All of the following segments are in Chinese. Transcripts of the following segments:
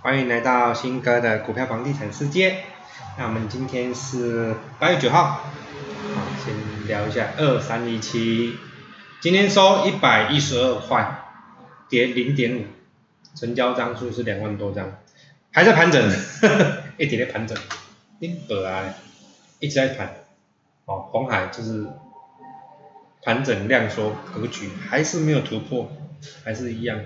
欢迎来到新哥的股票房地产世界。那我们今天是八月九号，好，先聊一下二三一七，今天收一百一十二块，跌零点五，成交张数是两万多张，还在盘整，一点点盘整，你本来一直在盘，哦，红海就是盘整量缩格局，还是没有突破，还是一样。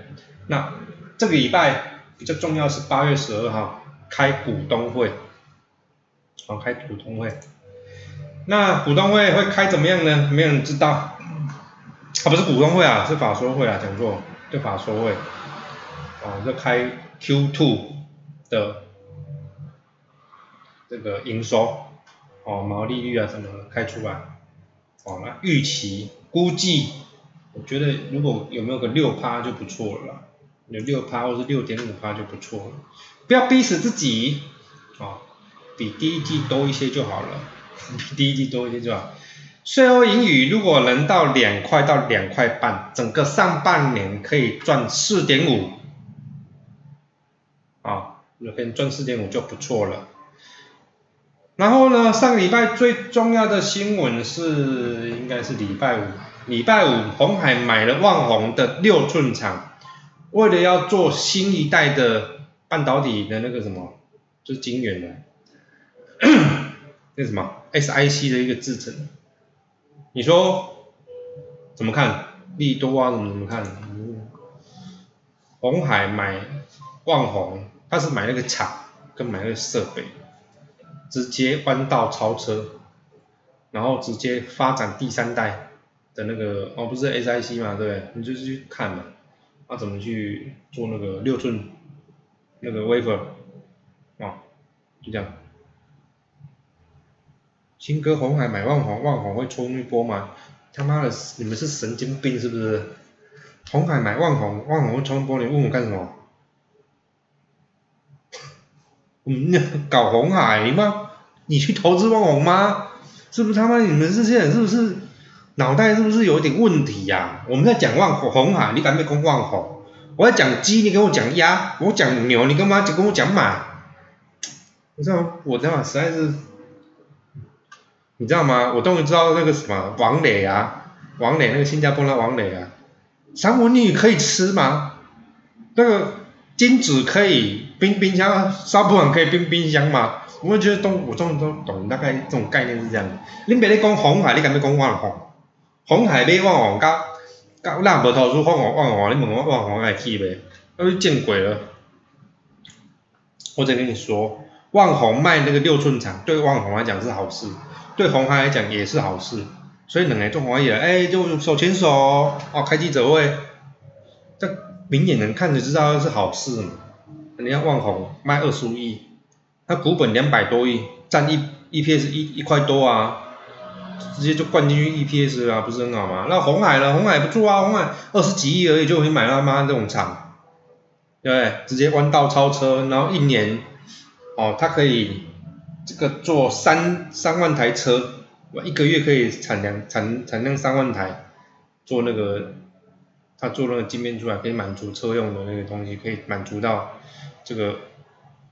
那这个礼拜比较重要是八月十二号开股东会，好开股东会。那股东会会开怎么样呢？没有人知道。啊，不是股东会啊，是法说会啊，讲座，对法说会。哦，就开 Q2 的这个营收，哦，毛利率啊什么的开出来。哦，那预期估计，我觉得如果有没有个六趴就不错了。有六趴或是六点五趴就不错了，不要逼死自己，啊，比第一季多一些就好了，比第一季多一些就好。税后盈余如果能到两块到两块半，整个上半年可以赚四点五，啊，有可以赚四点五就不错了。然后呢，上个礼拜最重要的新闻是，应该是礼拜五，礼拜五红海买了万宏的六寸厂。为了要做新一代的半导体的那个什么，就是晶圆的，那什么 SIC 的一个制程，你说怎么看？利多啊，怎么怎么看？红海买万红，他是买那个厂跟买那个设备，直接弯道超车，然后直接发展第三代的那个哦，不是 SIC 嘛，对不对？你就去看嘛。他怎么去做那个六寸那个 wafer 啊？就这样。新哥红海买万红，万红会冲一波吗？他妈的，你们是神经病是不是？红海买万红，万红会冲一波，你问我干什么？你搞红海吗？你去投资万红吗？是不是他妈你们这些人是不是？脑袋是不是有一点问题呀？我们在讲望红海，你敢不敢讲望红？我在讲鸡，你跟我讲鸭；我讲牛，你干嘛就跟我讲马？你知道我这样实在是，你知道吗？我终于知道那个什么王磊啊，王磊那个新加坡那王磊啊，三文鱼可以吃吗？那个金子可以冰冰箱，沙布碗可以冰冰箱吗？我觉得都我终于都懂，大概这种概念是这样的。你别咧讲红海，你敢不敢讲万红？红海买旺旺，甲甲咱无投资旺旺旺旺，你问我旺旺爱去袂？那就见鬼了！我再跟你说，旺宏卖那个六寸厂，对旺宏来讲是好事，对红海来讲也是好事。所以两个中华也，哎，就手牵手哦，开记者会，这明眼人看就知道是好事嘛。人家旺宏卖二十五亿，他股本两百多亿，占一 EPS 一一块多啊。直接就灌进去 EPS 啊，不是很好吗？那红海呢？红海不错啊，红海二十几亿而已就可以买到他妈这种厂，对对？直接弯道超车，然后一年，哦，它可以这个做三三万台车，我一个月可以产量产产量三万台，做那个，他做那个晶片出来可以满足车用的那个东西，可以满足到这个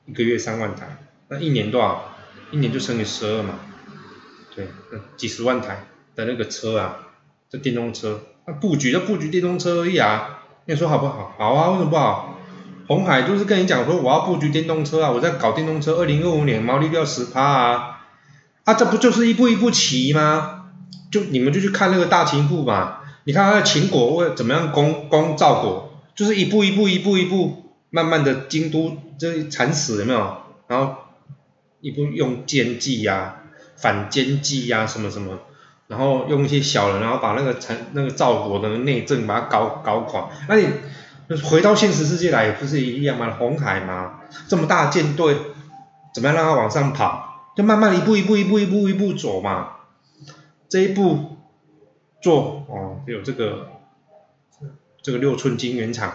一个月三万台，那一年多少？一年就乘以十二嘛。对，几十万台的那个车啊，这电动车，那布局就布局电动车而已啊，你说好不好？好啊，为什么不好？红海就是跟你讲说，我要布局电动车啊，我在搞电动车，二零二五年毛利率要十趴啊，啊，这不就是一步一步棋吗？就你们就去看那个大秦布嘛，你看它的秦国会怎么样攻攻赵国，就是一步一步一步一步，慢慢的京都这惨死有没有？然后一步用奸计呀。反间计呀，什么什么，然后用一些小人，然后把那个陈那个赵国的内政把它搞搞垮。那你回到现实世界来，不是一样吗？红海嘛，这么大舰队，怎么样让它往上跑？就慢慢一步一步一步一步一步走嘛。这一步做哦，有这个这个六寸金圆厂，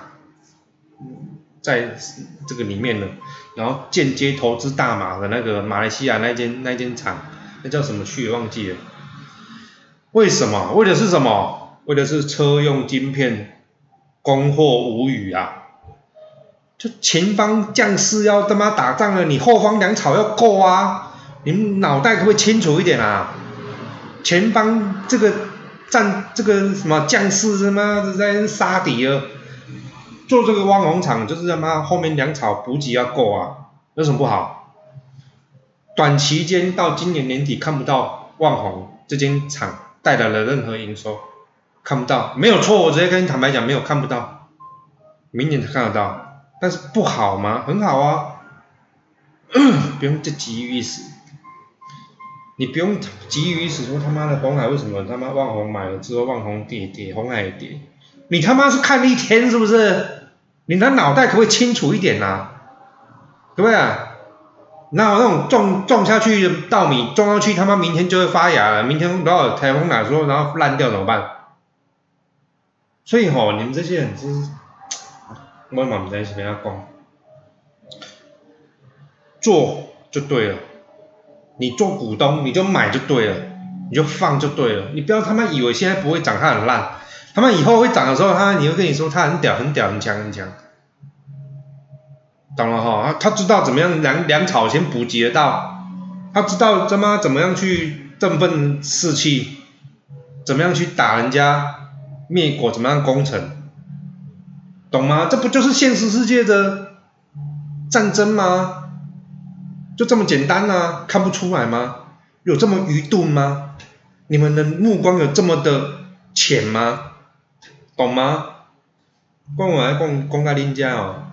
在这个里面呢，然后间接投资大马的那个马来西亚那间那间厂。那叫什么去忘记了？为什么？为的是什么？为的是车用晶片，供货无语啊！就前方将士要他妈打仗了，你后方粮草要够啊！你们脑袋可不可以清楚一点啊？前方这个战这个什么将士他妈的在杀敌了，做这个汪红场就是他妈后面粮草补给要够啊，有什么不好？短期间到今年年底看不到旺宏这间厂带来了任何营收，看不到，没有错，我直接跟你坦白讲，没有看不到，明年才看得到。但是不好吗？很好啊，不用再急于一时，你不用急于一时说他妈的红海为什么他妈万红买了之后万红跌跌红海也跌，你他妈是看了一天是不是？你的脑袋可不可以清楚一点呐？对不对？那那种种种下去的稻米种上去他妈明天就会发芽了，明天不知道台风来说然后烂掉怎么办？所以吼你们这些人真是。我嘛唔知是怎样讲，做就对了，你做股东你就买就对了，你就放就对了，你不要他妈以为现在不会涨它很烂，他妈以后会涨的时候，他你会跟你说它很屌很屌很强很强，懂了哈？他知道怎么样粮粮草先补给得到，他知道怎么怎么样去振奋士气，怎么样去打人家灭国，怎么样攻城。懂吗？这不就是现实世界的战争吗？就这么简单啊？看不出来吗？有这么愚钝吗？你们的目光有这么的浅吗？懂吗？光我来公公开林家哦，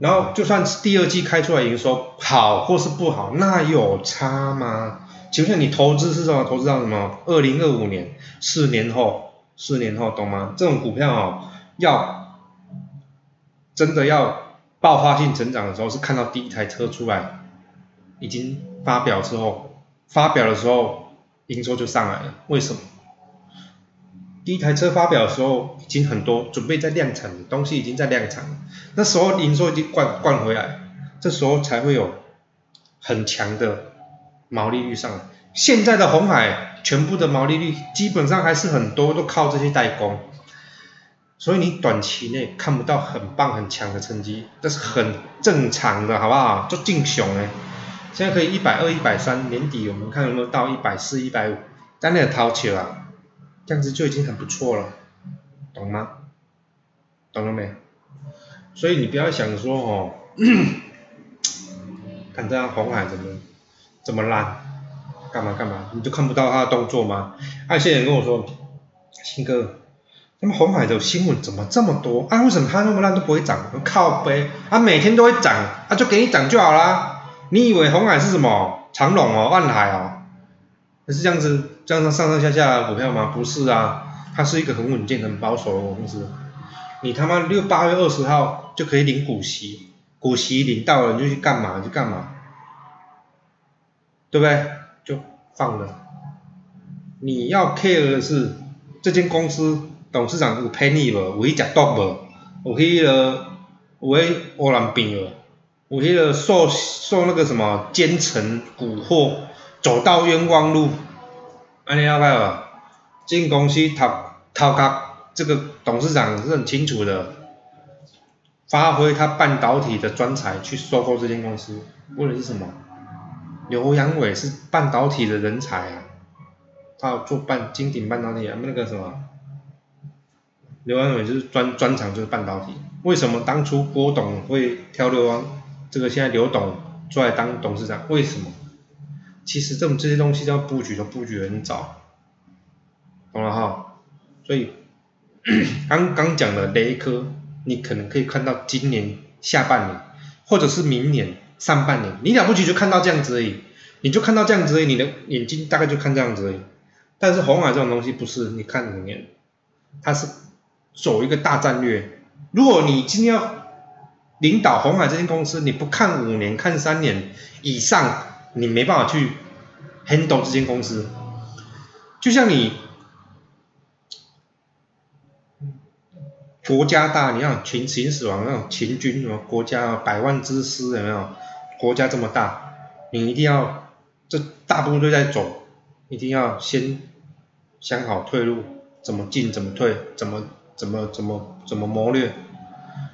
然后就算是第二季开出来营收好或是不好，那有差吗？请问你投资是什么？投资到什么？二零二五年，四年后，四年后，懂吗？这种股票哦，要。真的要爆发性成长的时候，是看到第一台车出来，已经发表之后，发表的时候营收就上来了。为什么？第一台车发表的时候，已经很多准备在量产的东西已经在量产，那时候营收已经灌灌回来，这时候才会有很强的毛利率上来。现在的红海全部的毛利率基本上还是很多都靠这些代工。所以你短期内看不到很棒很强的成绩，这是很正常的，好不好？就进熊哎，现在可以一百二、一百三，年底我们看有没有到一百四、一百五，但那个掏起了，这样子就已经很不错了，懂吗？懂了没？所以你不要想说哦，看这样红海怎么这么烂，干嘛干嘛？你就看不到他的动作吗？有些人跟我说，新哥。那么红海的新闻怎么这么多？啊，为什么它那么烂都不会涨？靠背，啊，每天都会涨，啊，就给你涨就好啦。你以为红海是什么长隆哦、万海哦？是这样子这样上上下下股票吗？不是啊，它是一个很稳健、很保守的公司。你他妈六八月二十号就可以领股息，股息领到了你就去干嘛就干嘛，对不对？就放了。你要 care 的是这间公司。董事长有骗你无？有去食毒无？有去了，有去乌兰病无？有去了受受那个什么奸臣蛊惑，走到冤枉路，安尼了解无？进公司头头壳，这个董事长是很清楚的，发挥他半导体的专才去收购这间公司，为的是什么？刘阳伟是半导体的人才啊，他做半金鼎半导体啊，那个什么？刘阳伟就是专专长就是半导体，为什么当初郭董会挑刘安这个现在刘董出来当董事长？为什么？其实这种这些东西要布局都布局很早，懂了哈？所以刚刚讲的雷科，你可能可以看到今年下半年，或者是明年上半年，你了不起就看到这样子而已，你就看到这样子而已，你的眼睛大概就看这样子而已。但是红海这种东西不是，你看五年，它是。走一个大战略。如果你今天要领导红海这间公司，你不看五年、看三年以上，你没办法去 handle 这间公司。就像你国家大，你看秦秦始皇那种秦军什么国家百万之师有没有？国家这么大，你一定要这大部队在走，一定要先想好退路，怎么进，怎么退，怎么。怎么怎么怎么谋略？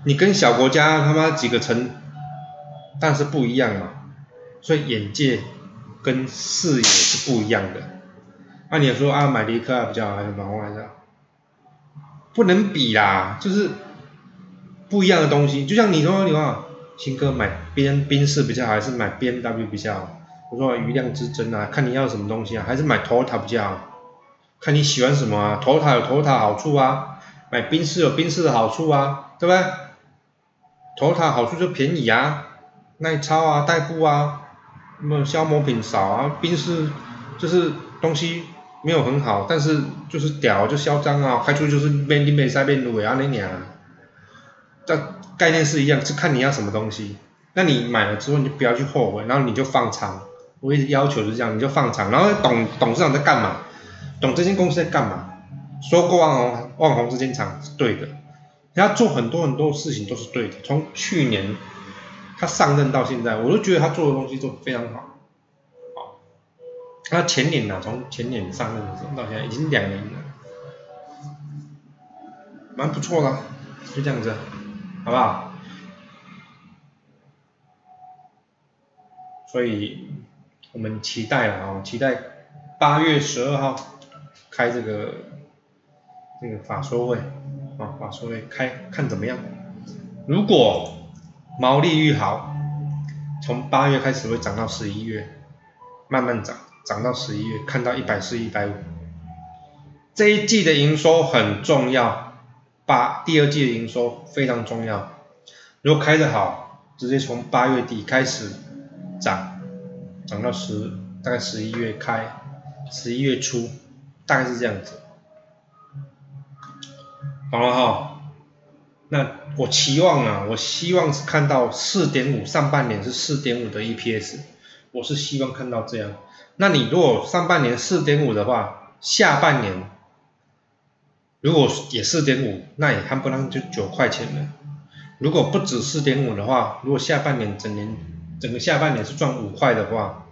你跟小国家他妈几个城，但是不一样嘛，所以眼界跟视野是不一样的。按你说啊，买迪克比较好还是买红海的？不能比啦，就是不一样的东西。就像你说你话，新哥买宾宾士比较好，还是买 B M W 比较好？我说余量之争啊，看你要什么东西啊，还是买 Toyota 比较好？看你喜欢什么啊，Toyota 有 Toyota 好处啊，买宾士有宾士的好处啊，对不对？Toyota 好处就便宜啊，耐操啊，代步啊，那么消磨品少啊，宾士就是东西。没有很好，但是就是屌就嚣张啊，开出就是边顶边塞边路啊那样，这概念是一样，是看你要什么东西。那你买了之后你就不要去后悔，然后你就放长。我一直要求是这样，你就放长，然后董董事长在干嘛？懂这间公司在干嘛？说过万红万红这间厂是对的，他做很多很多事情都是对的。从去年他上任到现在，我都觉得他做的东西都非常好。他前年呢？从前年上任的时候到现在已经两年了，蛮不错的，就这样子，好不好？所以我们期待了啊，期待八月十二号开这个这个法说会啊，法说会开看怎么样？如果毛利率好，从八月开始会涨到十一月，慢慢涨。涨到十一月，看到一百四、一百五，这一季的营收很重要，八第二季的营收非常重要。如果开得好，直接从八月底开始涨，涨到十，大概十一月开，十一月初，大概是这样子。好了哈？那我期望啊，我希望是看到四点五，上半年是四点五的 EPS，我是希望看到这样。那你如果上半年四点五的话，下半年如果也四点五，那也看不上就九块钱了。如果不止四点五的话，如果下半年整年整个下半年是赚五块的话，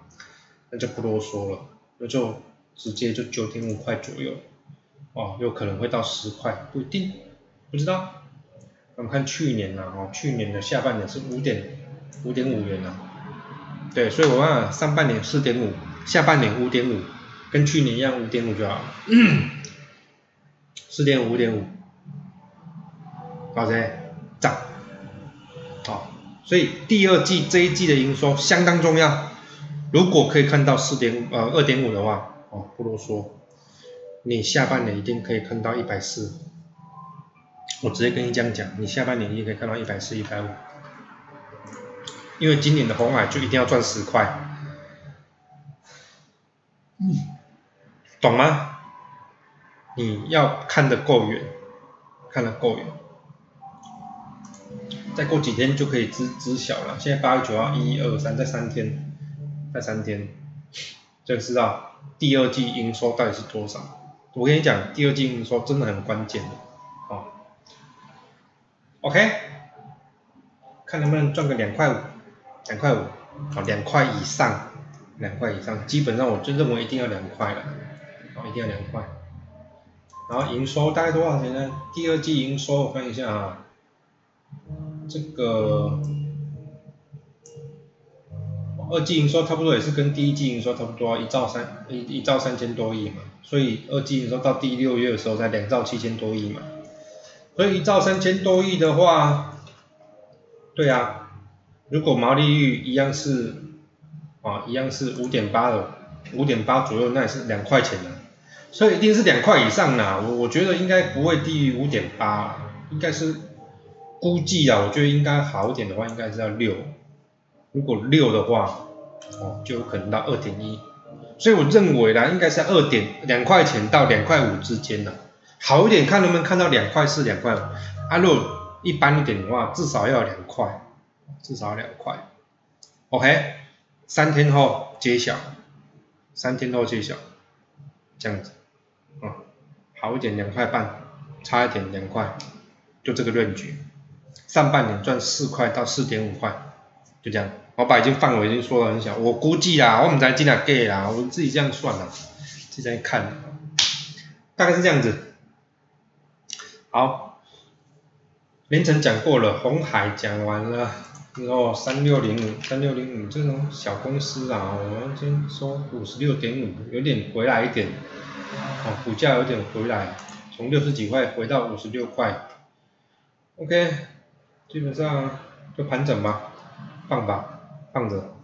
那就不多说了，那就直接就九点五块左右，哦，有可能会到十块，不一定，不知道。我们看去年呐，哦，去年的下半年是五点五点五元呐，对，所以我看上半年四点五。下半年五点五，跟去年一样五点五就好，四点五五点五，好噻，涨，好，所以第二季这一季的营收相当重要，如果可以看到四点呃二点五的话，哦不多说，你下半年一定可以看到一百四，我直接跟你这样讲，你下半年一定可以看到一百四一百五，因为今年的红海就一定要赚十块。懂吗？你要看得够远，看得够远，再过几天就可以知知晓了。现在八月九号，一、二、三，再三天，再三天，就知道第二季营收到底是多少。我跟你讲，第二季营收真的很关键的，OK，看能不能赚个两块五，两块五，好，两块以上。两块以上，基本上我就认为一定要两块了，啊，一定要两块。然后营收大概多少钱呢？第二季营收我看一下啊，这个二季营收差不多也是跟第一季营收差不多，一兆三一一兆三千多亿嘛，所以二季营收到第六月的时候才两兆七千多亿嘛，所以一兆三千多亿的话，对啊，如果毛利率一样是。啊，一样是五点八的，五点八左右，那也是两块钱的，所以一定是两块以上的。我我觉得应该不会低于五点八，应该是估计啊，我觉得应该好一点的话，应该是要六。如果六的话，哦，就有可能到二点一。所以我认为呢，应该是二点两块钱到两块五之间的，好一点看能不能看到两块四、两块。啊，如果一般一点的话，至少要两块，至少两块。OK。三天后揭晓，三天后揭晓，这样子，啊，好一点两块半，差一点两块，就这个论据，上半年赚四块到四点五块，就这样，我把已经范围已经说的很小，我估计啊，我们才进来 gay 啊，我自己这样算的，自己这样看，大概是这样子，好，凌晨讲过了，红海讲完了，然后三六零五三六零五这种小公司啊，我们先说五十六点五，有点回来一点，哦，股价有点回来，从六十几块回到五十六块，OK，基本上就盘整吧，放吧，放着，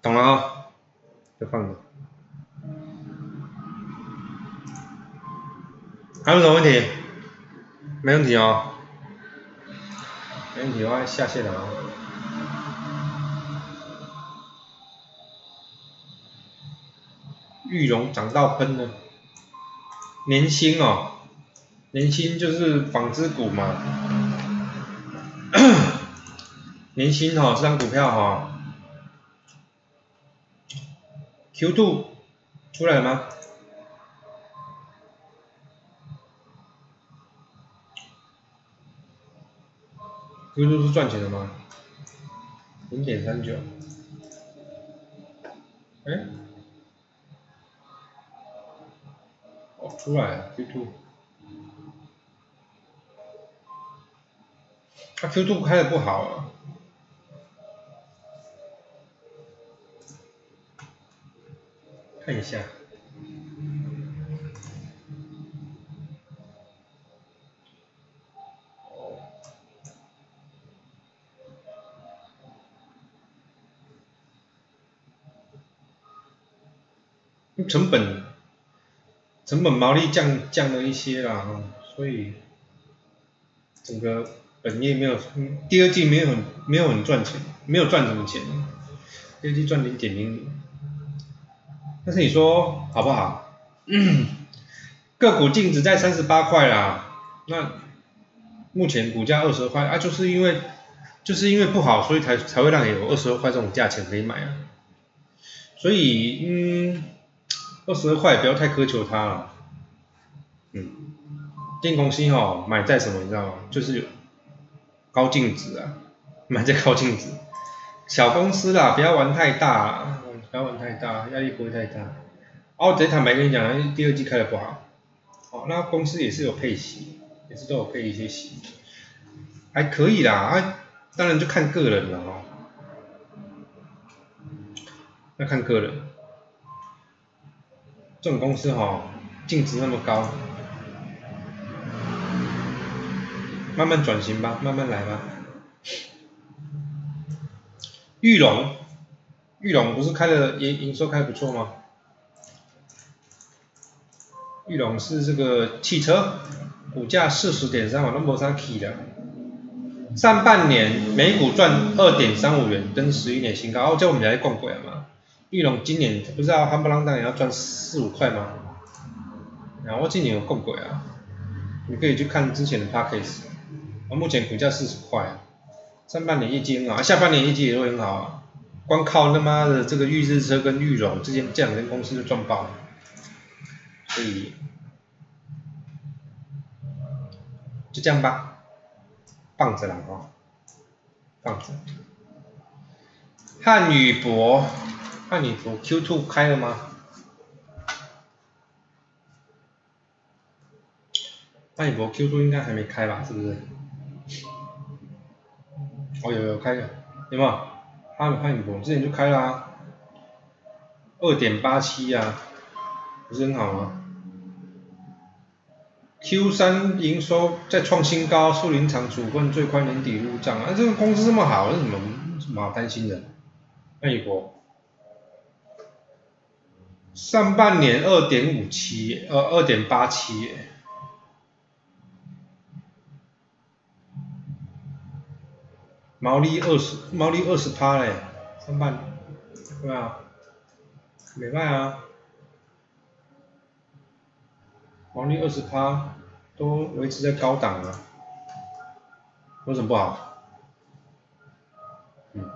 懂了啊，就放着。还有什么问题？没问题哦，没问题的话下线了哦。玉龙涨到喷了，年薪哦，年薪就是纺织股嘛，年薪哦，这张股票哈，Q two 出来了吗？？Q 2是赚钱的吗？零点三九，哎，哦，出来了 Q two，它 Q two 开的不好啊，看一下。成本，成本毛利降降了一些啦，所以整个本业没有，第二季没有很没有很赚钱，没有赚什么钱，第二季赚零点零零，但是你说好不好？个股净值在三十八块啦，那目前股价二十块啊，就是因为就是因为不好，所以才才会让你有二十二块这种价钱可以买啊，所以嗯。二十二块不要太苛求它了，嗯，电公司哦，买在什么你知道吗？就是高净值啊，买在高净值，小公司啦，不要玩太大，不要玩太大，压力不会太大。哦，直接坦白跟你讲，第二季开的不好，哦，那公司也是有配息，也是都有配一些息，还可以啦，啊，当然就看个人了哦，要看个人。这种公司哈，净值那么高，慢慢转型吧，慢慢来吧。玉龙，玉龙不是开的营营收开不错吗？玉龙是这个汽车，股价四十点三万，那没啥起的。上半年每股赚二点三五元，登十一年新高。哦，叫我们来逛鬼嘛。玉龙今年不知道夯不啷当也要赚四五块吗？然后今年有够贵啊！你可以去看之前的 p a c k a g e 啊，目前股价四十块，上半年业绩很好，下半年业绩也会很好啊。光靠他妈的这个玉日车跟玉龙这间这两间公司就赚爆了，所以就这样吧，放着了啊，放着。汉语博。汉语博 Q two 开了吗？汉语博 Q two 应该还没开吧？是不是？哦，有有开了，有没有？汉汉语博之前就开了啊，二点八七呀，不是很好吗？Q 三营收再创新高，树林厂处分最快年底入账啊！这个公司这么好，有什么什么好担心的？汉语博。上半年二点五七，呃，二点八七，毛利二十，毛利二十趴嘞，上半年，对啊，没卖啊，毛利二十趴，都维持在高档啊，有什么不好？嗯，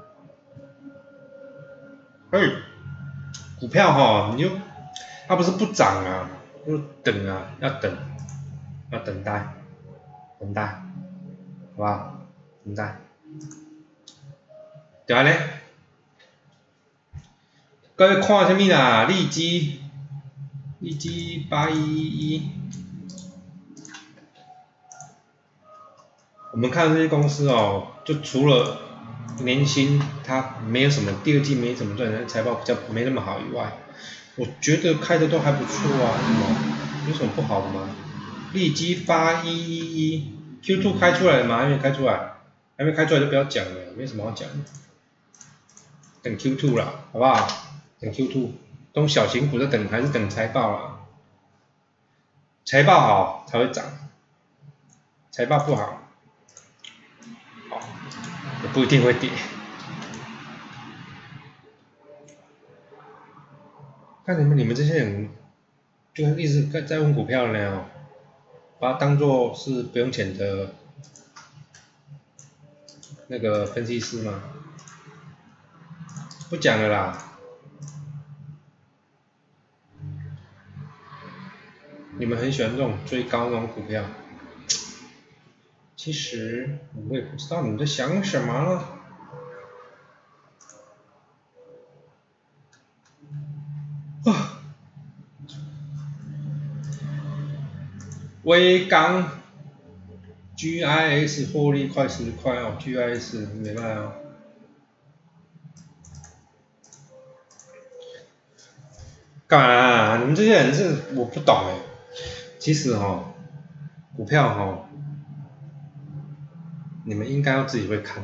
嘿。股票哈，你就它不是不涨啊，就等啊，要等，要等待，等待，好吧，等待。对啊咧，各位看什么啦？利基，利基八一一，我们看这些公司哦，就除了年薪它没有什么，第二季没怎么赚，财报比较没那么好以外，我觉得开的都还不错啊，什么有什么不好的吗？利基发一一一，Q2 开出来了吗？还没开出来，还没开出来就不要讲了，没什么好讲，等 Q2 了，好不好？等 Q2，都小型股在等，还是等财报了？财报好才会涨，财报不好。不一定会跌。看你们你们这些人，就一直在在问股票呢，把它当做是不用钱的那个分析师吗？不讲了啦。你们很喜欢这种追高那种股票。其实我也不知道你在想什么。啊，微刚，GIS 获利快十块哦，GIS 没办哦。干嘛？你们这些人是我不懂哎。其实哈，股票哈。你们应该要自己会看，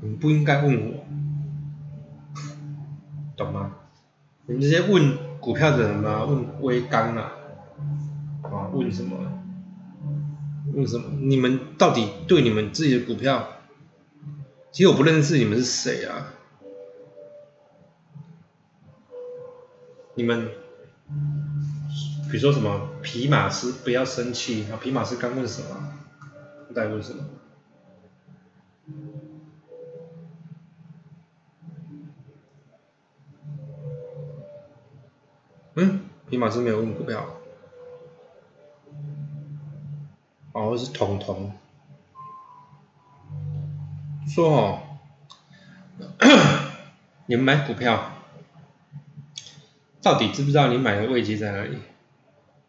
你们不应该问我，懂吗？你们这些问股票的人啊，问微钢啊，啊，问什么？问什么？你们到底对你们自己的股票，其实我不认识你们是谁啊？你们，比如说什么皮马斯，不要生气啊！皮马斯刚问什么？在问什么？嗯，皮马是没有问股票，哦，是彤彤说哦，你们买股票，到底知不知道你买的位置在哪里？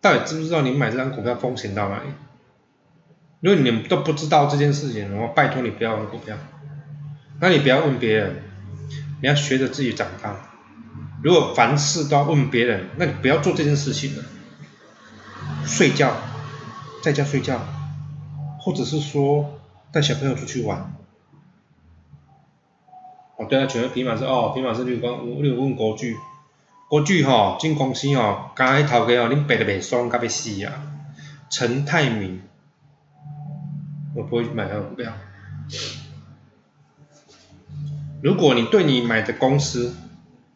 到底知不知道你买这张股票风险到哪里？如果你们都不知道这件事情，我拜托你不要玩股票。那你不要问别人，你要学着自己长大。如果凡事都要问别人，那你不要做这件事情了。睡觉，在家睡觉，或者是说带小朋友出去玩。哦，对啊，全是匹马是哦，匹马是你讲，你有问国巨，国巨吼，进公司吼，刚迄头家吼，恁白得袂爽，甲要死啊！陈泰明。我不会买他股票。如果你对你买的公司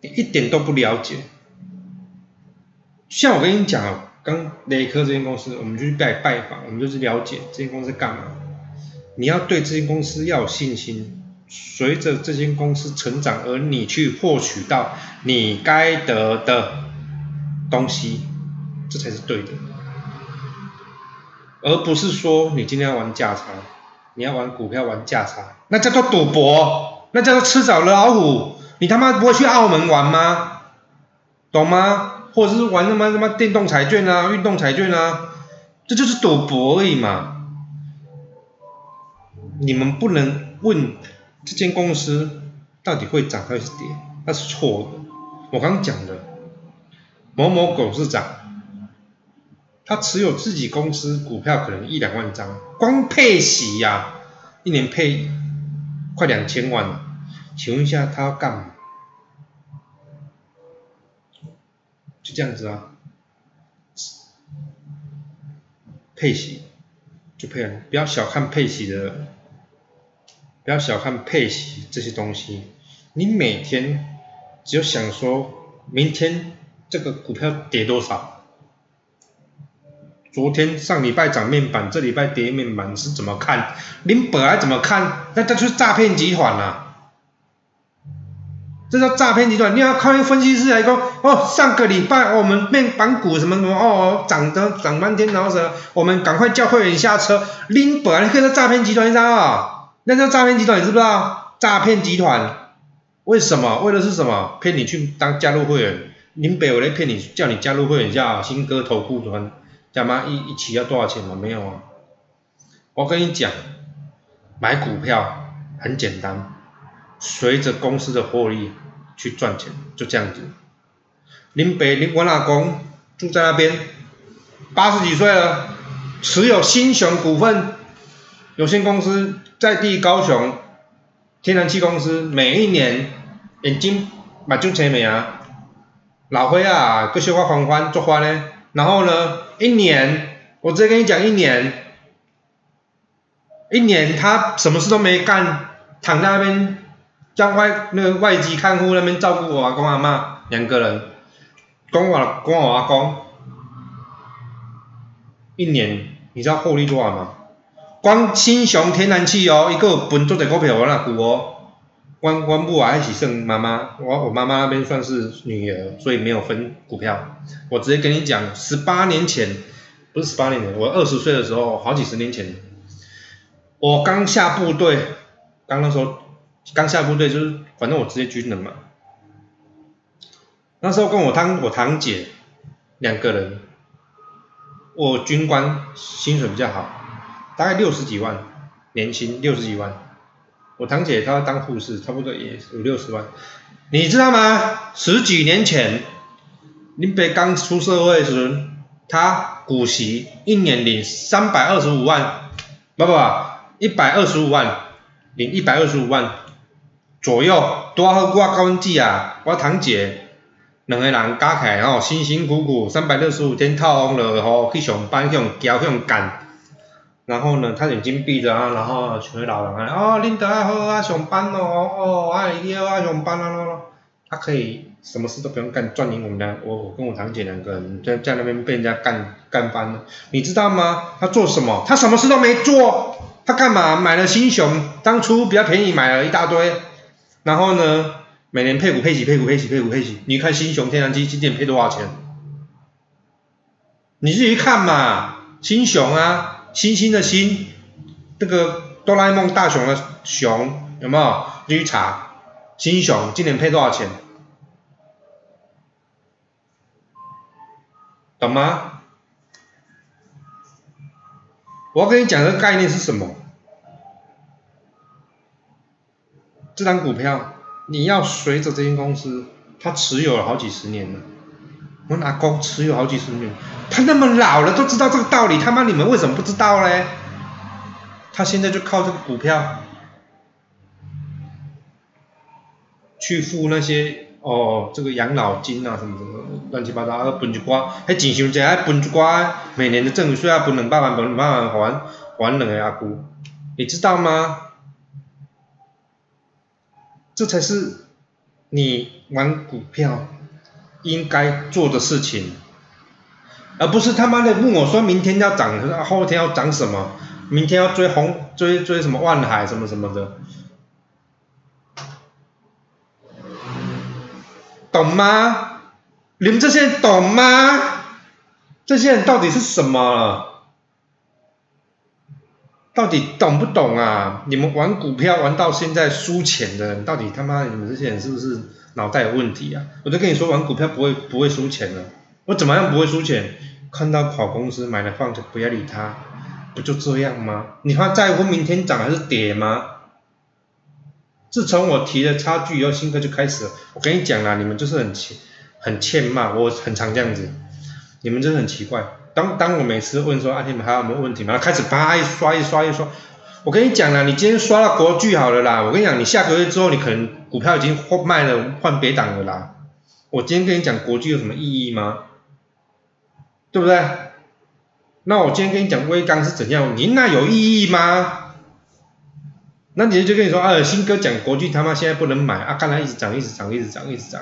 你一点都不了解，像我跟你讲，刚雷科这间公司，我们就去拜拜访，我们就是了解这间公司干嘛。你要对这间公司要有信心，随着这间公司成长而你去获取到你该得的东西，这才是对的。而不是说你今天要玩价差，你要玩股票玩价差，那叫做赌博，那叫做吃早老虎。你他妈不会去澳门玩吗？懂吗？或者是玩什么什么电动彩券啊、运动彩券啊，这就是赌博而已嘛。你们不能问这间公司到底会涨还是跌，那是错的。我刚刚讲的某某董事长。他持有自己公司股票可能一两万张，光配息呀，一年配快两千万，请问一下他要干嘛？就这样子啊，配息就配了，不要小看配息的，不要小看配息这些东西，你每天只有想说明天这个股票跌多少。昨天上礼拜涨面板，这礼拜跌面板是怎么看？您本来怎么看？那这就是诈骗集团呐！这叫诈骗集团。你要靠一个分析师来说，哦，上个礼拜我们面板股什么什么哦，涨的涨半天，然后什么，我们赶快叫会员下车。您本来可以是诈骗集团，你知道吗？那叫诈骗集团，你知不知道？诈骗集团为什么？为的是什么？骗你去当加入会员。林北我来骗你，叫你加入会员叫新歌投顾团。讲嘛，一一起要多少钱吗？没有啊。我跟你讲，买股票很简单，随着公司的获利去赚钱，就这样子。林北林我老公住在那边，八十几岁了，持有新雄股份有限公司在地高雄天然气公司，每一年眼睛目睭青眉啊，老灰啊，个小可欢欢做欢呢。然后呢，一年我直接跟你讲，一年。一年他什么事都没干，躺在那边，叫外那个外籍看护那边照顾我阿公阿妈两个人，供我供我阿公，一年你知道获利多少吗？光新雄天然气哦，一个分做在股票我那股哦，光光不啊一起剩妈妈，我我妈妈那边算是女儿，所以没有分股票。我直接跟你讲，十八年前，不是十八年前，我二十岁的时候，好几十年前。我刚下部队，刚那时候刚下部队就是，反正我直接军人嘛。那时候跟我堂我堂姐两个人，我军官薪水比较好，大概六十几万年薪六十几万。我堂姐她当护士，差不多也五六十万。你知道吗？十几年前，林北刚出社会时，他股息一年领三百二十五万，不不不。一百二十五万，领一百二十五万左右，多好我高记啊！我堂姐两个人加起来吼，辛辛苦苦三百六十五天套工了吼，去上班去用交去用干，然后呢，他眼睛闭着啊，然后全老人啊，哦，恁得啊好啊上班咯，哦，啊一定要啊上班啊咯，他可以什么事都不用干，赚赢我们俩，我我跟我堂姐两个人在在那边被人家干干翻了，你知道吗？他做什么？他什么事都没做。他干嘛买了新熊？当初比较便宜，买了一大堆，然后呢，每年配股配息，配股配息，配股配息。你看新熊天然气今年配多少钱？你自己看嘛，新熊啊，星星的星，这个哆啦 A 梦大熊的熊，有没有？你去查，新熊今年配多少钱？懂吗？我要跟你讲的概念是什么？这张股票你要随着这间公司，他持有了好几十年了。我阿公持有好几十年，他那么老了都知道这个道理，他妈你们为什么不知道嘞？他现在就靠这个股票去付那些哦，这个养老金啊什么什么乱七八糟，啊分一寡，还钱伤济，还分一寡，每年的政府税要分两百万，分两百万还还两个阿姑，你知道吗？这才是你玩股票应该做的事情，而不是他妈的问我说明天要涨，后天要涨什么，明天要追红追追什么万海什么什么的，懂吗？你们这些人懂吗？这些人到底是什么？到底懂不懂啊？你们玩股票玩到现在输钱的人，到底他妈你们这些人是不是脑袋有问题啊？我都跟你说玩股票不会不会输钱的，我怎么样不会输钱？看到好公司买了放着不要理他，不就这样吗？你还在乎明天涨还是跌吗？自从我提了差距以后，新哥就开始了，我跟你讲啦，你们就是很欠很欠骂，我很常这样子，你们真的很奇怪。当当我每次问说阿天们还有没有问题吗？开始啪一刷一刷一刷，我跟你讲了，你今天刷到国巨好了啦，我跟你讲，你下个月之后你可能股票已经换卖了换别档了啦。我今天跟你讲国巨有什么意义吗？对不对？那我今天跟你讲微钢是怎样，你那有意义吗？那你就跟你说，啊，新哥讲国巨他妈现在不能买啊，看他一直涨一直涨一直涨一直涨，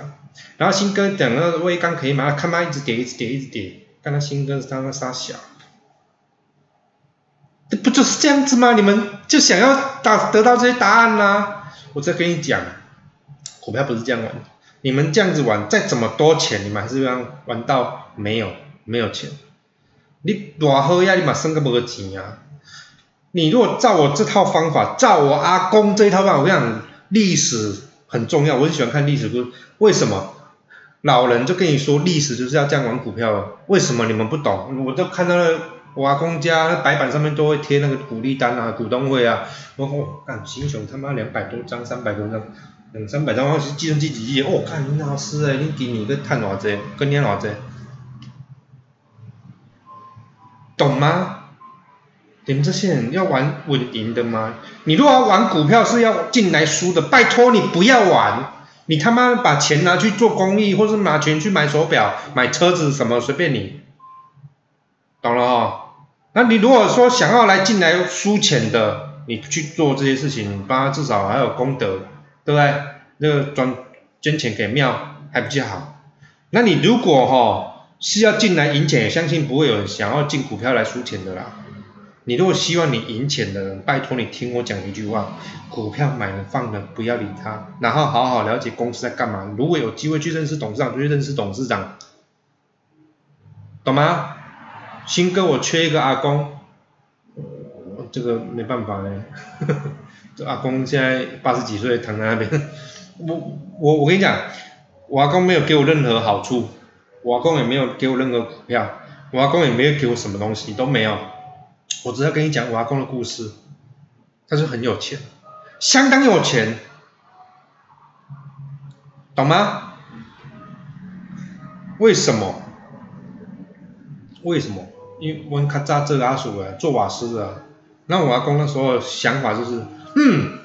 然后新哥讲那个微钢可以买，看它一直跌一直跌一直跌。看他新歌是他那傻小，这不就是这样子吗？你们就想要打得到这些答案呢？我再跟你讲，股票不是这样玩，你们这样子玩，再怎么多钱，你们还是要玩到没有没有钱。你多好呀，你嘛生个没钱啊？你如果照我这套方法，照我阿公这一套方法，我跟你讲，历史很重要，我很喜欢看历史书，为什么？老人就跟你说，历史就是要这样玩股票，为什么你们不懂？我都看到了我阿公家那白板上面都会贴那个股利单啊，股东会啊，我哦，干新雄他妈两百多张，三百多张，两三百张，我是计算机几亿，哦，看你老师诶，你今年个赚偌济，跟年偌济，懂吗？你们这些人要玩稳赢的吗？你如果要玩股票是要进来输的，拜托你不要玩，你他妈把钱拿去做公益，或是拿钱去买手表、买车子什么，随便你，懂了哈？那你如果说想要来进来输钱的，你去做这些事情，帮他至少还有功德，对不对？那个专捐钱给庙还比较好。那你如果哈是要进来赢钱，相信不会有人想要进股票来输钱的啦。你如果希望你赢钱的人，拜托你听我讲一句话，股票买了放了不要理他，然后好好了解公司在干嘛。如果有机会去认识董事长，就去认识董事长，懂吗？新哥，我缺一个阿公，这个没办法嘞，这阿公现在八十几岁躺在那边，我我我跟你讲，我阿公没有给我任何好处，我阿公也没有给我任何股票，我阿公也没有给我什么东西，都没有。我只要跟你讲我阿公的故事，他是很有钱，相当有钱，懂吗？为什么？为什么？因为我卡扎这个阿叔啊，做瓦斯的，那我阿公那时候想法就是，嗯，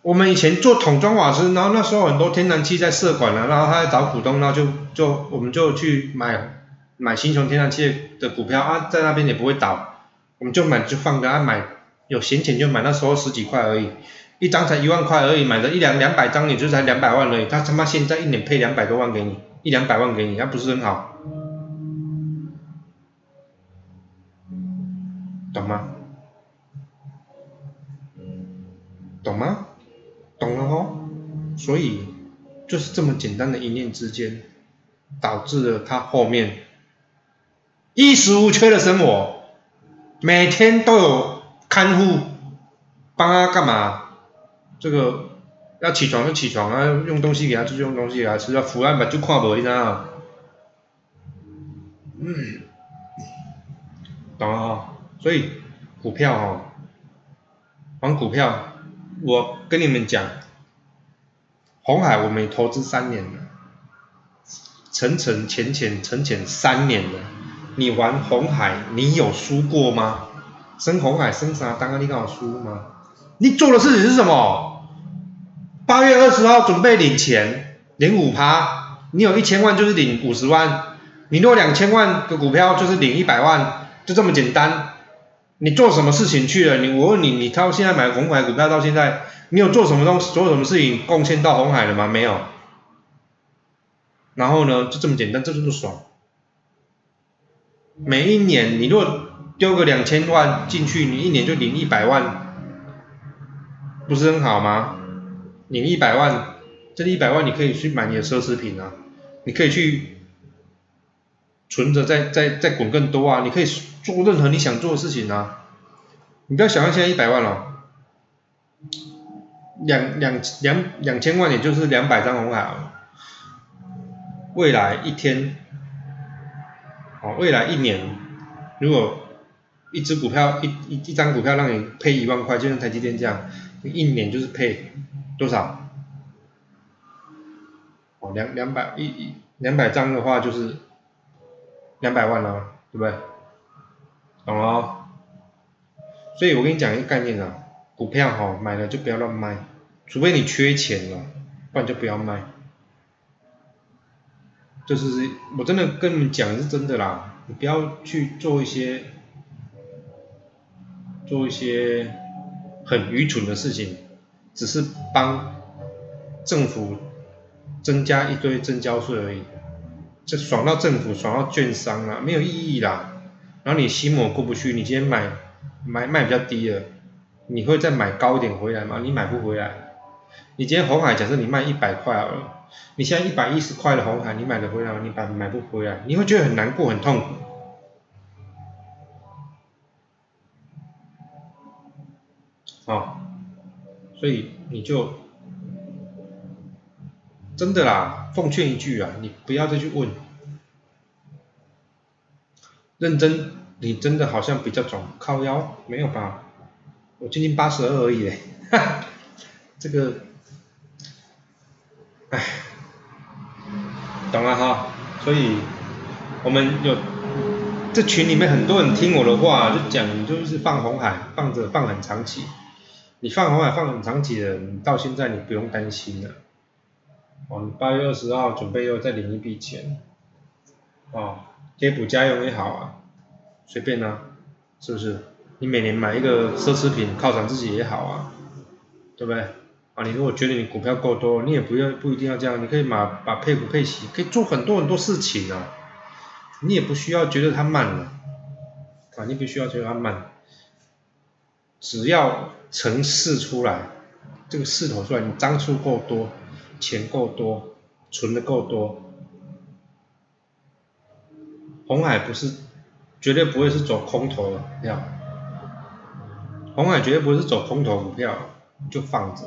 我们以前做桶装瓦斯，然后那时候很多天然气在设管了，然后他在找股东，然后就就我们就去买买新雄天然气的股票啊，在那边也不会倒。我们就买就放着，啊买有闲钱就买，那时候十几块而已，一张才一万块而已，买了一两两百张也就才两百万而已，他他妈现在一年配两百多万给你，一两百万给你，那不是很好？懂吗？懂吗？懂了哦，所以就是这么简单的一念之间，导致了他后面衣食无缺的生活。每天都有看护帮他干嘛？这个要起床就起床啊，用东西给他吃就用东西给他吃，要腐烂吧就看不，你知道嗯，懂了哈。所以股票哈，玩股票，我跟你们讲，红海我们投资三年了，沉沉浅浅沉浅三年了。你玩红海，你有输过吗？升红海升啥？刚刚你刚好输吗？你做的事情是什么？八月二十号准备领钱，领五趴，你有一千万就是领五十万，你若两千万的股票就是领一百万，就这么简单。你做什么事情去了？你我问你，你到现在买红海股票到现在，你有做什么东西，做什么事情贡献到红海了吗？没有。然后呢，就这么简单，这就是爽。每一年，你若丢个两千万进去，你一年就领一百万，不是很好吗？领一百万，这一百万你可以去买你的奢侈品啊，你可以去存着再再再滚更多啊，你可以做任何你想做的事情啊。你不要想象现在一百万了，两两两两千万也就是两百张红海啊，未来一天。哦，未来一年，如果一只股票一一一张股票让你配一万块，就像台积电这样，一年就是配多少？哦，两两百一一两百张的话就是两百万了，对不对？懂了？所以我跟你讲一个概念啊，股票哈买了就不要乱卖，除非你缺钱了，不然就不要卖。就是我真的跟你们讲是真的啦，你不要去做一些做一些很愚蠢的事情，只是帮政府增加一堆增交税而已，就爽到政府，爽到券商啦，没有意义啦。然后你心魔过不去，你今天买买卖比较低了，你会再买高一点回来吗？你买不回来。你今天红海假设你卖一百块了。你现在一百一十块的红海，你买得回来吗？你买买不回来，你会觉得很难过、很痛苦。哦，所以你就真的啦，奉劝一句啊，你不要再去问，认真你真的好像比较肿，靠腰没有吧？我今年八十二而已嘞，这个，唉，懂了哈，所以我们有这群里面很多人听我的话，就讲就是放红海，放着放很长期，你放红海放很长期的，你到现在你不用担心了，哦，你八月二十号准备又再领一笔钱，哦，贴补家用也好啊。随便啊，是不是？你每年买一个奢侈品犒赏自己也好啊，对不对？啊，你如果觉得你股票够多，你也不要不一定要这样，你可以把把配股配息，可以做很多很多事情啊。你也不需要觉得它慢了，啊，你不需要觉得它慢，只要成势出来，这个势头出来，你张数够多，钱够多，存的够多，红海不是。绝对不会是走空头的票，红海绝对不会是走空头股票，就放着，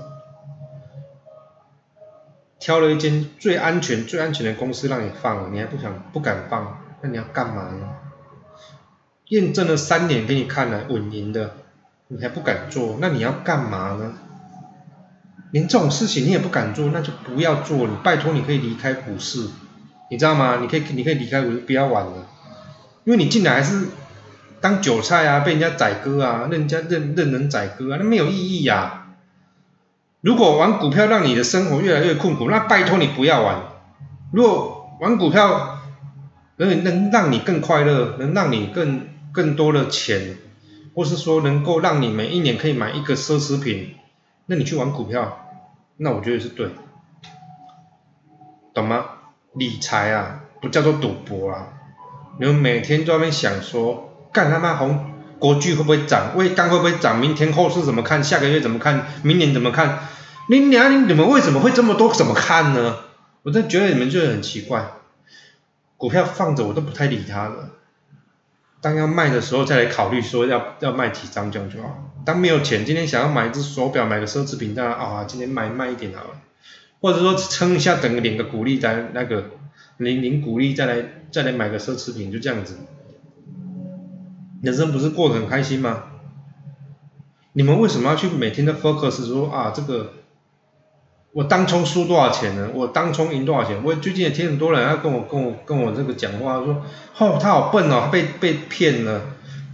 挑了一间最安全、最安全的公司让你放，你还不想、不敢放，那你要干嘛呢？验证了三年给你看了稳赢的，你还不敢做，那你要干嘛呢？连这种事情你也不敢做，那就不要做，你拜托你可以离开股市，你知道吗？你可以你可以离开股市，不要玩了。因为你进来还是当韭菜啊，被人家宰割啊，任人家任任人宰割啊，那没有意义呀。如果玩股票让你的生活越来越困苦，那拜托你不要玩。如果玩股票能能让你更快乐，能让你更更多的钱，或是说能够让你每一年可以买一个奢侈品，那你去玩股票，那我觉得是对，懂吗？理财啊，不叫做赌博啊。你们每天都在那边想说，干他妈红国剧会不会涨？微钢会不会涨？明天后市怎么看？下个月怎么看？明年怎么看？你娘，你们为什么会这么多？怎么看呢？我真觉得你们就是很奇怪。股票放着我都不太理它了。当要卖的时候再来考虑说要要卖几张这样就好。当没有钱，今天想要买一只手表，买个奢侈品，当然啊，今天卖卖一点好了。或者说撑一下，等个领个股利再那个。领领鼓励再来再来买个奢侈品就这样子，人生不是过得很开心吗？你们为什么要去每天的 focus 说啊这个我当冲输多少钱呢？我当冲赢多少钱？我最近也听很多人要跟我跟我跟我这个讲话说，哦他好笨哦，被被骗了，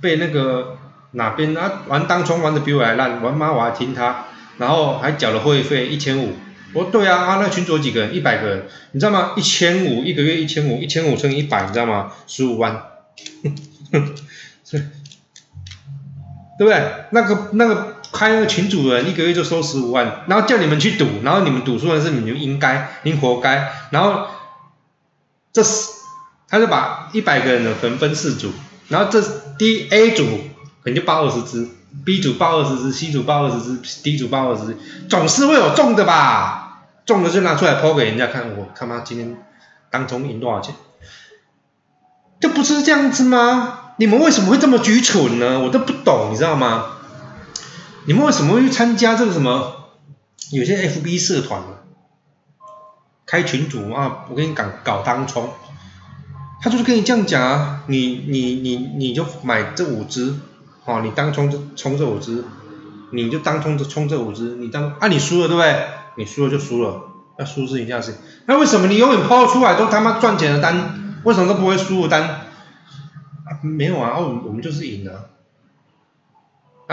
被那个哪边啊玩当冲玩的比我还烂，玩妈我还听他，然后还缴了会费一千五。我说，对啊，啊，那群组几个人？一百个人，你知道吗？一千五一个月，一千五，一千五乘以一百，你知道吗？十五万，对不对？那个那个开那个群主人一个月就收十五万，然后叫你们去赌，然后你们赌输的是你们应该，你活该。然后这是他就把一百个人的分分四组，然后这第 A 组可能就报二十只，B 组报二十只，C 组报二十只，D 组报二十只，总是会有中的吧？中了就拿出来抛给人家看，我他妈今天当中赢多少钱？这不是这样子吗？你们为什么会这么愚蠢呢？我都不懂，你知道吗？你们为什么会去参加这个什么？有些 FB 社团开群组啊，我跟你讲搞当冲，他就是跟你这样讲啊，你你你你就买这五只，哦，你当冲就冲这五只，你就当冲就冲这五只，你当啊你输了对不对？你输了就输了，那输是一件事。那为什么你永远抛出来都他妈赚钱的单，为什么都不会输的单？啊没有啊，我我们就是赢了。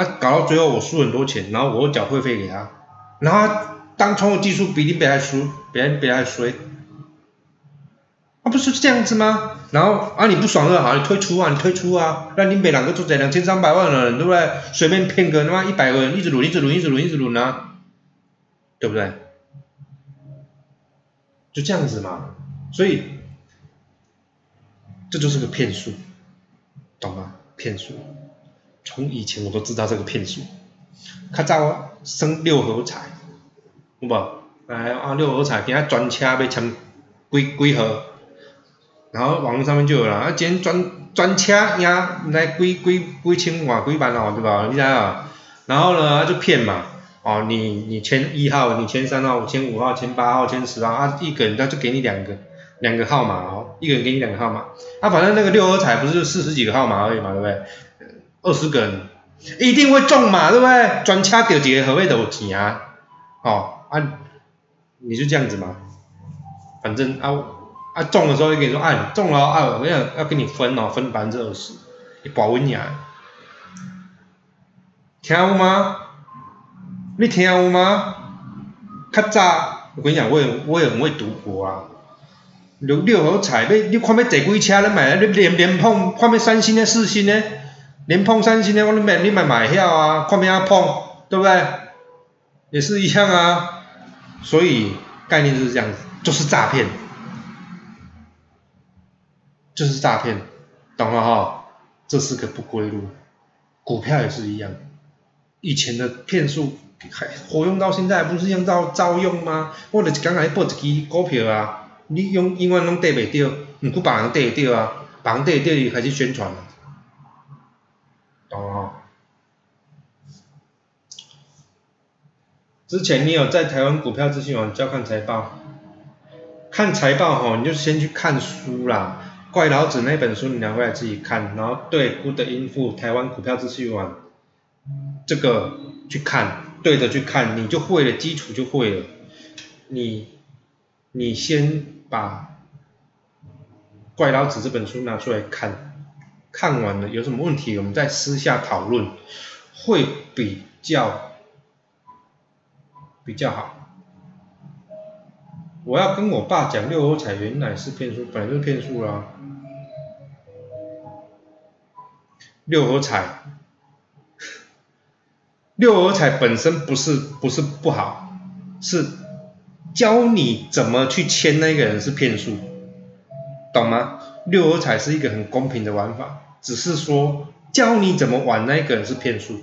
啊，搞到最后我输很多钱，然后我又缴会费给他，然后当冲的技术比你比他输，比人比他衰。啊，不是这样子吗？然后啊你不爽了，好，你退出啊，你退出啊，那你每两个做在两千三百万的人，对不对？随便骗个他妈一百个人，一直轮，一直轮，一直轮，一直轮啊。对不对？就这样子嘛，所以这就是个骗术，懂吗？骗术，从以前我都知道这个骗术。较早生六合彩，有无？哎啊，六合彩，今仔专车要签几几号？然后网络上面就有了，啊，今天专专车赢来几几几千万几万哦，对吧？你知啊？然后呢，就骗嘛。哦，你你签一号，你签三号，五签五号，签八号，签十号，啊，一个人他就给你两个，两个号码哦，一个人给你两个号码，啊，反正那个六合彩不是就四十几个号码而已嘛，对不对？二十个人一定会中嘛，对不对？专掐掉几个何谓都有钱啊，哦啊，你就这样子嘛，反正啊啊中的时候就跟你说，啊中了啊，我要要跟你分哦，分百分之二十，你保稳呀，听有吗？你听有吗？较早我跟你讲，我也我也很会赌博啊。六六合彩，要你看要坐几车，你买，你连连碰，看要三星的、四星的，连碰三星的，我你买你买买票啊，看要碰，对不对？也是一样啊。所以概念就是这样子，就是诈骗，就是诈骗，懂了哈？这是个不归路。股票也是一样，以前的骗术还活用到现在，不是用到照用吗？我就是刚才报一支股票啊。你永永远拢缀袂着，毋过别人缀会着啊，别人缀会着伊开始宣传，哦？之前你有在台湾股票资讯网教看财报，看财报吼，你就先去看书啦，《怪老子》那本书你拿回来自己看，然后对 Good Info 台湾股票资讯网这个去看，对着去看，你就会了，基础就会了，你你先。把《怪老子》这本书拿出来看，看完了有什么问题，我们再私下讨论，会比较比较好。我要跟我爸讲六合彩原来是骗术，本来就是骗术啦。六合彩，六合彩本身不是不是不好，是。教你怎么去签那个人是骗术，懂吗？六合彩是一个很公平的玩法，只是说教你怎么玩那个人是骗术。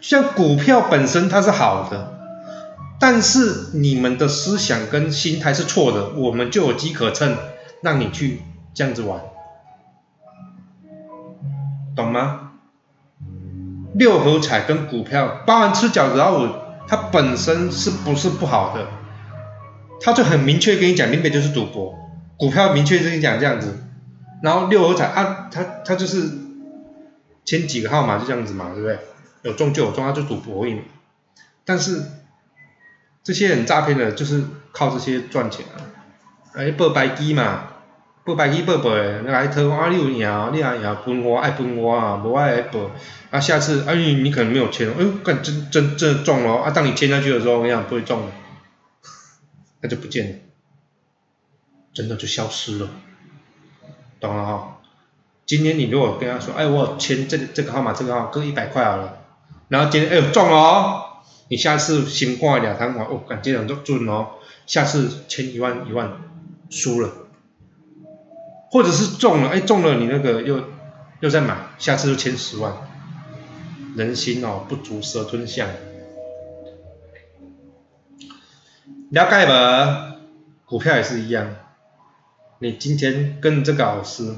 像股票本身它是好的，但是你们的思想跟心态是错的，我们就有机可乘，让你去这样子玩，懂吗？六合彩跟股票，包含吃饺子老虎，它本身是不是不好的？他就很明确跟你讲，林北就是赌博，股票明确跟你讲这样子，然后六合彩啊，他他就是签几个号码就这样子嘛，对不对？有中就有中，他就赌博而已。但是这些人诈骗的，就是靠这些赚钱啊，哎，报白机嘛，报白机报报的，那来偷啊，你有赢，你爱赢分我爱分我啊，无爱报，啊下次啊你你可能没有签，哎，干真真真中了啊，当你签下去的时候，我跟你讲不会中的。那就不见了，真的就消失了，懂了哈？今天你如果跟他说，哎，我签这这个号码，这个号各一百块好了，然后今天哎中了哦，你下次新挂两台话，哦，感觉人就准哦，下次签一万一万输了，或者是中了，哎中了你那个又又再买，下次就签十万，人心哦不足蛇吞象。了解吧，股票也是一样。你今天跟这个老师，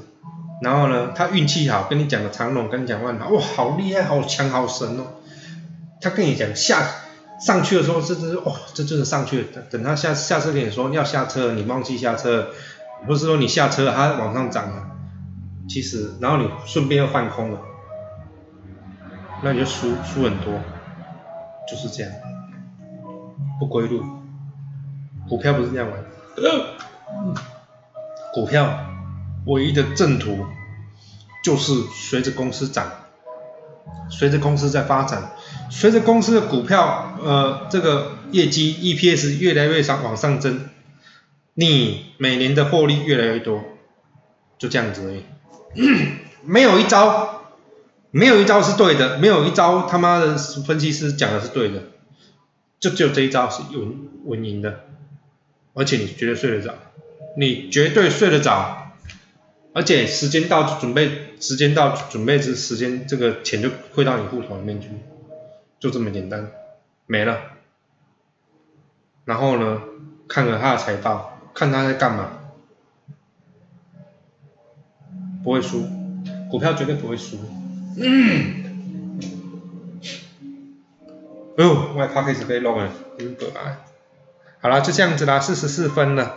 然后呢，他运气好，跟你讲的长龙，跟你讲万达，哇，好厉害，好强，好神哦。他跟你讲下上去的时候，这这是哦，这就是上去了。等他下下车跟你说要下车，你忘记下车，不是说你下车它往上涨了，其实然后你顺便又放空了，那你就输输很多，就是这样，不归路。股票不是这样玩，股票唯一的正途就是随着公司涨，随着公司在发展，随着公司的股票呃这个业绩 EPS 越来越上往上增，你每年的获利越来越多，就这样子而已，没有一招，没有一招是对的，没有一招他妈的分析师讲的是对的，就只有这一招是稳稳赢的。而且你绝对睡得着，你绝对睡得着，而且时间到准备，时间到准备这时间，这个钱就汇到你户头里面去，就这么简单，没了。然后呢，看了他的财报，看他在干嘛，不会输，股票绝对不会输。嗯，哦，我怕开始被弄了，真可爱。好了，就这样子啦，四十四分了。